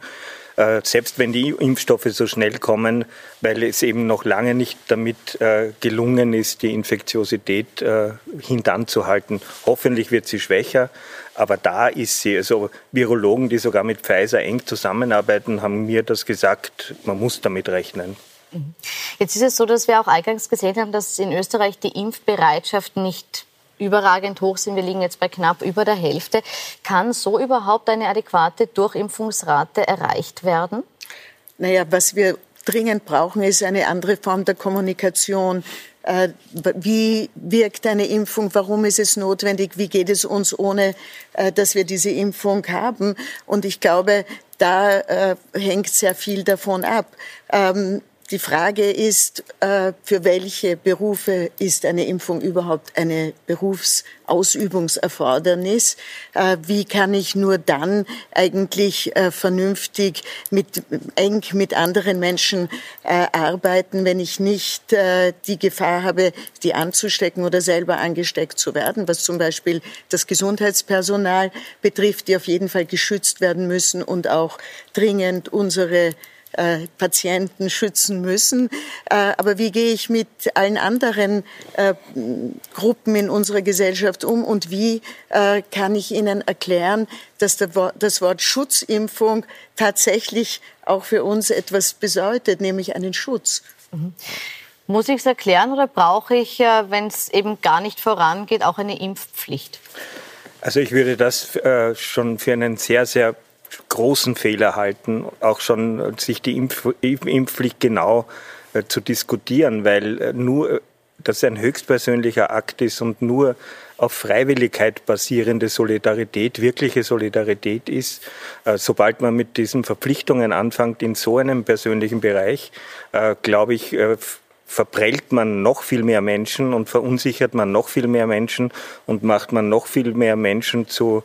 D: Äh, selbst wenn die Impfstoffe so schnell kommen, weil es eben noch lange nicht damit äh, gelungen ist, die Infektiosität äh, hintanzuhalten. Hoffentlich wird sie schwächer, aber da ist sie. Also Virologen, die sogar mit Pfizer eng zusammenarbeiten, haben mir das gesagt, man muss damit rechnen.
A: Mhm. Jetzt ist es so, dass wir auch eingangs gesehen haben, dass in Österreich die Impfbereitschaft nicht überragend hoch sind. Wir liegen jetzt bei knapp über der Hälfte. Kann so überhaupt eine adäquate Durchimpfungsrate erreicht werden?
F: Naja, was wir dringend brauchen, ist eine andere Form der Kommunikation. Äh, wie wirkt eine Impfung? Warum ist es notwendig? Wie geht es uns, ohne äh, dass wir diese Impfung haben? Und ich glaube, da äh, hängt sehr viel davon ab. Die Frage ist, äh, für welche Berufe ist eine Impfung überhaupt eine Berufsausübungserfordernis? Äh, wie kann ich nur dann eigentlich äh, vernünftig mit, eng mit anderen Menschen arbeiten, wenn ich nicht die Gefahr habe, die anzustecken oder selber angesteckt zu werden, was zum Beispiel das Gesundheitspersonal betrifft, die auf jeden Fall geschützt werden müssen und auch dringend unsere äh, Patienten schützen müssen. Äh, aber wie gehe ich mit allen anderen äh, Gruppen in unserer Gesellschaft um und wie äh, kann ich ihnen erklären, dass der, das Wort Schutzimpfung tatsächlich auch für uns etwas bedeutet, nämlich einen Schutz? Mhm.
A: Muss ich es erklären oder brauche ich, äh, wenn es eben gar nicht vorangeht, auch eine Impfpflicht?
D: Also ich würde das äh, schon für einen sehr, sehr großen Fehler halten, auch schon sich die Impf Impfpflicht genau äh, zu diskutieren, weil äh, nur das ein höchstpersönlicher Akt ist und nur auf Freiwilligkeit basierende Solidarität wirkliche Solidarität ist. Äh, sobald man mit diesen Verpflichtungen anfängt in so einem persönlichen Bereich, äh, glaube ich, äh, verprellt man noch viel mehr Menschen und verunsichert man noch viel mehr Menschen und macht man noch viel mehr Menschen zu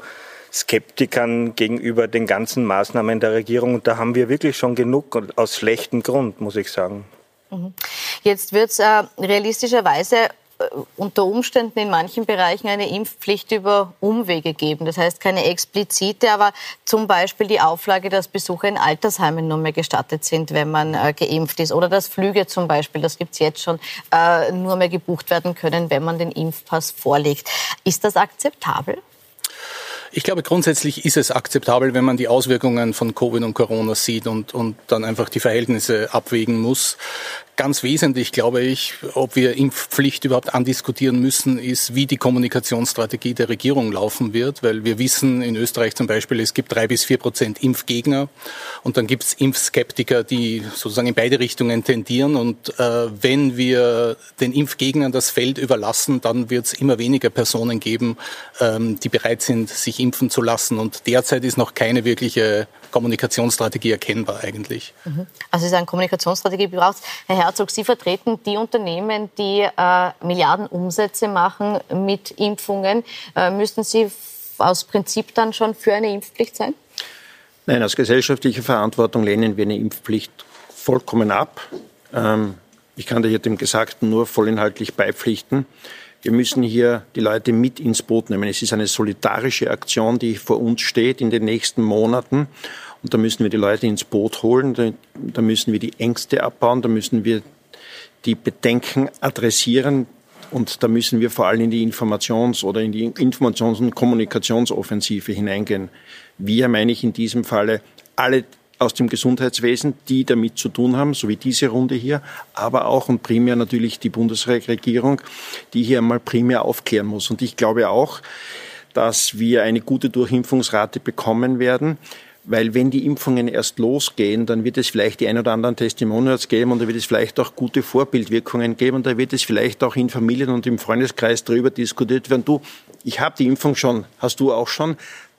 D: Skeptikern gegenüber den ganzen Maßnahmen der Regierung. Und da haben wir wirklich schon genug aus schlechtem Grund, muss ich sagen.
A: Mhm. Jetzt wird es äh, realistischerweise äh, unter Umständen in manchen Bereichen eine Impfpflicht über Umwege geben. Das heißt keine explizite, aber zum Beispiel die Auflage, dass Besuche in Altersheimen nur mehr gestattet sind, wenn man äh, geimpft ist. Oder dass Flüge zum Beispiel, das gibt es jetzt schon, äh, nur mehr gebucht werden können, wenn man den Impfpass vorlegt. Ist das akzeptabel?
E: Ich glaube, grundsätzlich ist es akzeptabel, wenn man die Auswirkungen von Covid und Corona sieht und, und dann einfach die Verhältnisse abwägen muss. Ganz wesentlich, glaube ich, ob wir Impfpflicht überhaupt andiskutieren müssen, ist, wie die Kommunikationsstrategie der Regierung laufen wird, weil wir wissen in Österreich zum Beispiel, es gibt drei bis vier Prozent Impfgegner und dann gibt es Impfskeptiker, die sozusagen in beide Richtungen tendieren. Und äh, wenn wir den Impfgegnern das Feld überlassen, dann wird es immer weniger Personen geben, ähm, die bereit sind, sich impfen zu lassen. Und derzeit ist noch keine wirkliche Kommunikationsstrategie erkennbar eigentlich.
A: Mhm. Also Sie sagen, Kommunikationsstrategie braucht Herr Herzog, Sie vertreten die Unternehmen, die äh, Milliarden Umsätze machen mit Impfungen. Äh, müssten Sie aus Prinzip dann schon für eine Impfpflicht sein?
C: Nein, aus gesellschaftlicher Verantwortung lehnen wir eine Impfpflicht vollkommen ab. Ähm, ich kann da hier dem Gesagten nur vollinhaltlich beipflichten. Wir müssen hier die Leute mit ins Boot nehmen. Es ist eine solidarische Aktion, die vor uns steht in den nächsten Monaten. Und da müssen wir die Leute ins Boot holen. Da, müssen wir die Ängste abbauen. Da müssen wir die Bedenken adressieren. Und da müssen wir vor allem in die Informations- oder in die Informations- und Kommunikationsoffensive hineingehen. Wir meine ich in diesem Falle alle aus dem Gesundheitswesen, die damit zu tun haben, so wie diese Runde hier, aber auch und primär natürlich die Bundesregierung, die hier einmal primär aufklären muss. Und ich glaube auch, dass wir eine gute Durchimpfungsrate bekommen werden. Weil wenn die Impfungen erst losgehen, dann wird es vielleicht die ein oder anderen Testimonials geben und da wird es vielleicht auch gute Vorbildwirkungen geben und da wird es vielleicht auch in Familien und im Freundeskreis darüber diskutiert werden, du, ich habe die Impfung schon, hast du auch schon?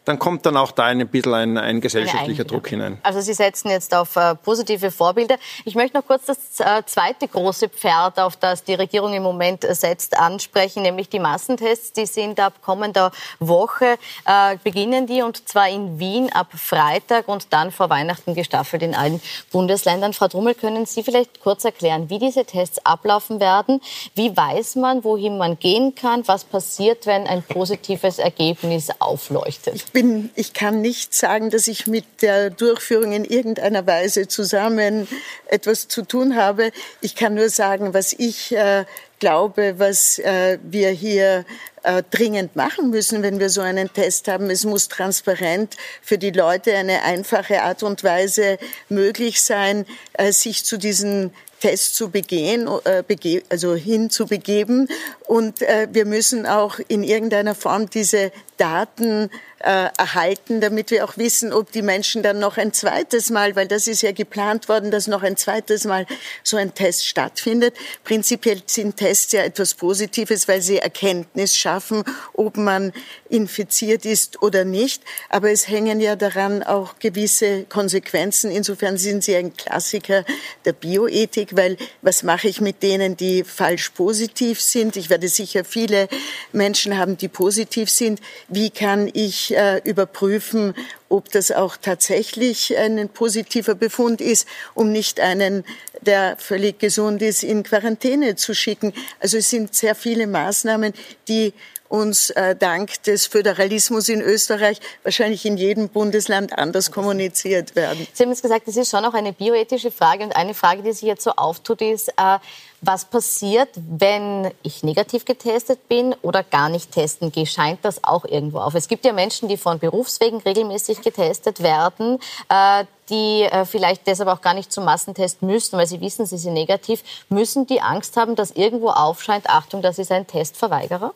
C: Dann kommt dann auch da ein bisschen ein, ein gesellschaftlicher Druck hinein.
A: Also Sie setzen jetzt auf äh, positive Vorbilder. Ich möchte noch kurz das äh, zweite große Pferd, auf das die Regierung im Moment setzt, ansprechen, nämlich die Massentests. Die sind ab kommender Woche, äh, beginnen die und zwar in Wien ab Freitag und dann vor Weihnachten gestaffelt in allen Bundesländern. Frau Drummel, können Sie vielleicht kurz erklären, wie diese Tests ablaufen werden? Wie weiß man, wohin man gehen kann? Was passiert, wenn ein positives Ergebnis aufleuchtet?
F: Bin, ich kann nicht sagen, dass ich mit der Durchführung in irgendeiner Weise zusammen etwas zu tun habe. Ich kann nur sagen, was ich äh, glaube, was äh, wir hier äh, dringend machen müssen, wenn wir so einen Test haben. Es muss transparent für die Leute eine einfache Art und Weise möglich sein, äh, sich zu diesen Test zu begehen, äh, also hinzubegeben. Und äh, wir müssen auch in irgendeiner Form diese Daten äh, erhalten, damit wir auch wissen, ob die Menschen dann noch ein zweites Mal, weil das ist ja geplant worden, dass noch ein zweites Mal so ein Test stattfindet. Prinzipiell sind Tests ja etwas Positives, weil sie Erkenntnis schaffen, ob man infiziert ist oder nicht. Aber es hängen ja daran auch gewisse Konsequenzen. Insofern sind sie ein Klassiker der Bioethik, weil was mache ich mit denen, die falsch positiv sind? Ich werde sicher viele Menschen haben, die positiv sind. Wie kann ich äh, überprüfen, ob das auch tatsächlich ein positiver Befund ist, um nicht einen, der völlig gesund ist, in Quarantäne zu schicken. Also es sind sehr viele Maßnahmen, die uns äh, dank des Föderalismus in Österreich wahrscheinlich in jedem Bundesland anders kommuniziert werden.
A: Sie haben jetzt gesagt, das ist schon auch eine bioethische Frage und eine Frage, die sich jetzt so auftut, ist, äh, was passiert, wenn ich negativ getestet bin oder gar nicht testen gehe? Scheint das auch irgendwo auf? Es gibt ja Menschen, die von Berufswegen regelmäßig getestet werden, äh, die äh, vielleicht deshalb auch gar nicht zum Massentest müssen, weil sie wissen, sie sind negativ. Müssen die Angst haben, dass irgendwo aufscheint, Achtung, das ist ein Testverweigerer?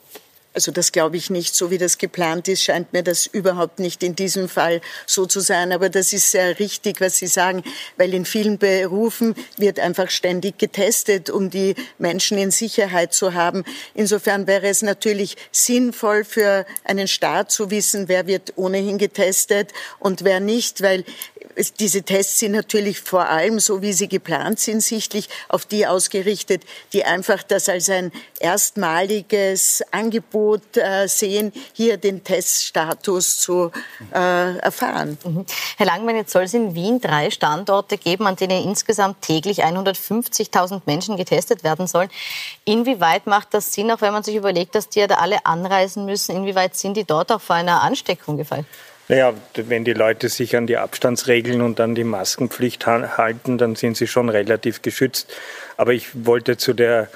F: Also das glaube ich nicht. So wie das geplant ist, scheint mir das überhaupt nicht in diesem Fall so zu sein. Aber das ist sehr richtig, was Sie sagen, weil in vielen Berufen wird einfach ständig getestet, um die Menschen in Sicherheit zu haben. Insofern wäre es natürlich sinnvoll für einen Staat zu wissen, wer wird ohnehin getestet und wer nicht, weil diese Tests sind natürlich vor allem, so wie sie geplant sind, sichtlich auf die ausgerichtet, die einfach das als ein erstmaliges Angebot äh, sehen, hier den Teststatus zu äh, erfahren.
A: Mhm. Herr Langmann, jetzt soll es in Wien drei Standorte geben, an denen insgesamt täglich 150.000 Menschen getestet werden sollen. Inwieweit macht das Sinn, auch wenn man sich überlegt, dass die ja da alle anreisen müssen? Inwieweit sind die dort auch vor einer Ansteckung gefallen?
D: Naja, wenn die Leute sich an die Abstandsregeln und an die Maskenpflicht halten, dann sind sie schon relativ geschützt. Aber ich wollte zu der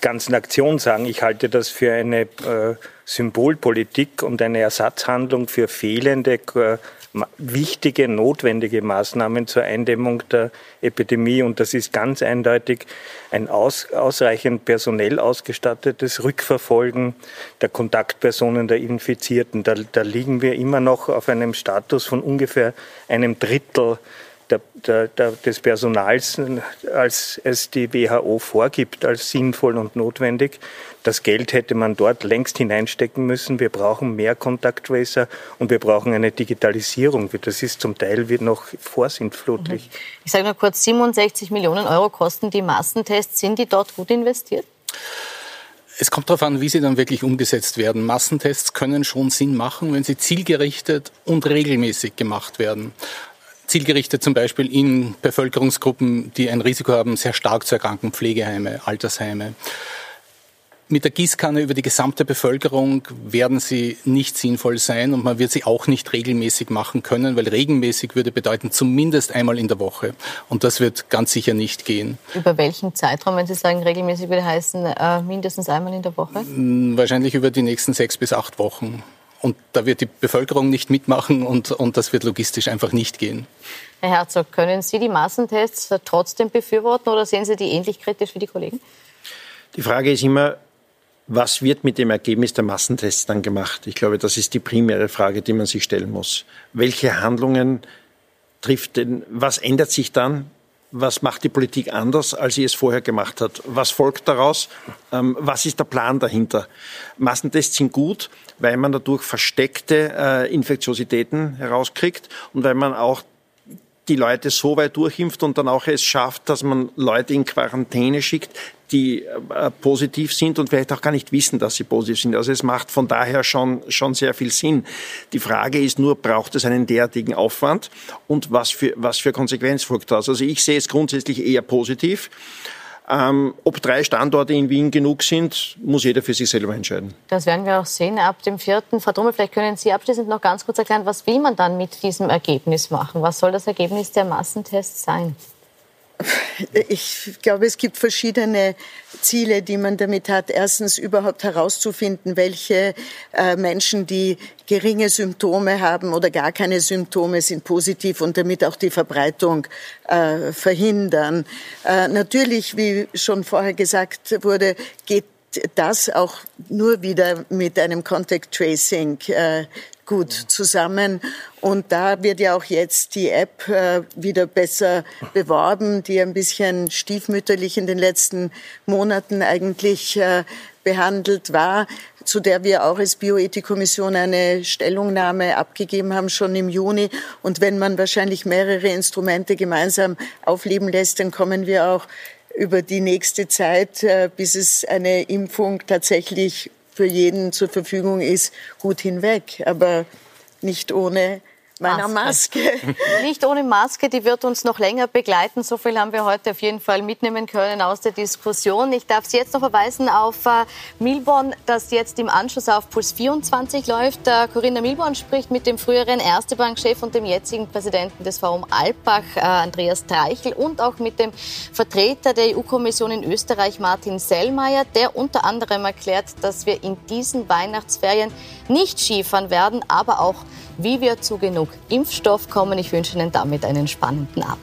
D: ganzen Aktion sagen. Ich halte das für eine äh, Symbolpolitik und eine Ersatzhandlung für fehlende äh, wichtige, notwendige Maßnahmen zur Eindämmung der Epidemie. Und das ist ganz eindeutig ein aus, ausreichend personell ausgestattetes Rückverfolgen der Kontaktpersonen der Infizierten. Da, da liegen wir immer noch auf einem Status von ungefähr einem Drittel der, der, der, des Personals, als es die WHO vorgibt, als sinnvoll und notwendig. Das Geld hätte man dort längst hineinstecken müssen. Wir brauchen mehr Kontakttracer und wir brauchen eine Digitalisierung. Das ist zum Teil noch vorsintflutlich. Mhm.
A: Ich sage nur kurz, 67 Millionen Euro kosten die Massentests. Sind die dort gut investiert?
E: Es kommt darauf an, wie sie dann wirklich umgesetzt werden. Massentests können schon Sinn machen, wenn sie zielgerichtet und regelmäßig gemacht werden zielgerichtet zum Beispiel in Bevölkerungsgruppen, die ein Risiko haben, sehr stark zu erkranken, Pflegeheime, Altersheime. Mit der Gießkanne über die gesamte Bevölkerung werden sie nicht sinnvoll sein und man wird sie auch nicht regelmäßig machen können, weil regelmäßig würde bedeuten zumindest einmal in der Woche. Und das wird ganz sicher nicht gehen.
A: Über welchen Zeitraum, wenn Sie sagen regelmäßig, würde heißen äh, mindestens einmal in der Woche?
E: Wahrscheinlich über die nächsten sechs bis acht Wochen. Und da wird die Bevölkerung nicht mitmachen und, und das wird logistisch einfach nicht gehen.
A: Herr Herzog, können Sie die Massentests trotzdem befürworten oder sehen Sie die ähnlich kritisch wie die Kollegen?
C: Die Frage ist immer, was wird mit dem Ergebnis der Massentests dann gemacht? Ich glaube, das ist die primäre Frage, die man sich stellen muss. Welche Handlungen trifft denn, was ändert sich dann? Was macht die Politik anders, als sie es vorher gemacht hat? Was folgt daraus? Ähm, was ist der Plan dahinter? Massentests sind gut, weil man dadurch versteckte äh, Infektiositäten herauskriegt und weil man auch die Leute so weit durchimpft und dann auch es schafft, dass man Leute in Quarantäne schickt, die äh, positiv sind und vielleicht auch gar nicht wissen, dass sie positiv sind. Also es macht von daher schon, schon sehr viel Sinn. Die Frage ist nur, braucht es einen derartigen Aufwand und was für, was für Konsequenz folgt daraus? Also ich sehe es grundsätzlich eher positiv. Ähm, ob drei Standorte in Wien genug sind, muss jeder für sich selber entscheiden.
A: Das werden wir auch sehen ab dem vierten. Frau Drummel, vielleicht können Sie abschließend noch ganz kurz erklären, was will man dann mit diesem Ergebnis machen? Was soll das Ergebnis der Massentests sein?
F: Ich glaube, es gibt verschiedene Ziele, die man damit hat. Erstens überhaupt herauszufinden, welche äh, Menschen, die geringe Symptome haben oder gar keine Symptome, sind positiv und damit auch die Verbreitung äh, verhindern. Äh, natürlich, wie schon vorher gesagt wurde, geht das auch nur wieder mit einem Contact Tracing gut zusammen. Und da wird ja auch jetzt die App äh, wieder besser beworben, die ein bisschen stiefmütterlich in den letzten Monaten eigentlich äh, behandelt war, zu der wir auch als Bioethikkommission eine Stellungnahme abgegeben haben, schon im Juni. Und wenn man wahrscheinlich mehrere Instrumente gemeinsam aufleben lässt, dann kommen wir auch über die nächste Zeit, äh, bis es eine Impfung tatsächlich für jeden zur Verfügung ist, gut hinweg. Aber nicht ohne meiner Maske. Maske.
A: Nicht ohne Maske, die wird uns noch länger begleiten. So viel haben wir heute auf jeden Fall mitnehmen können aus der Diskussion. Ich darf Sie jetzt noch verweisen auf äh, Milborn, das jetzt im Anschluss auf Puls 24 läuft. Äh, Corinna Milborn spricht mit dem früheren Erste Bank-Chef und dem jetzigen Präsidenten des Forum Alpbach, äh, Andreas Treichel, und auch mit dem Vertreter der EU-Kommission in Österreich, Martin Sellmeier, der unter anderem erklärt, dass wir in diesen Weihnachtsferien nicht Skifahren werden, aber auch wie wir zu genug Impfstoff kommen. Ich wünsche Ihnen damit einen spannenden Abend.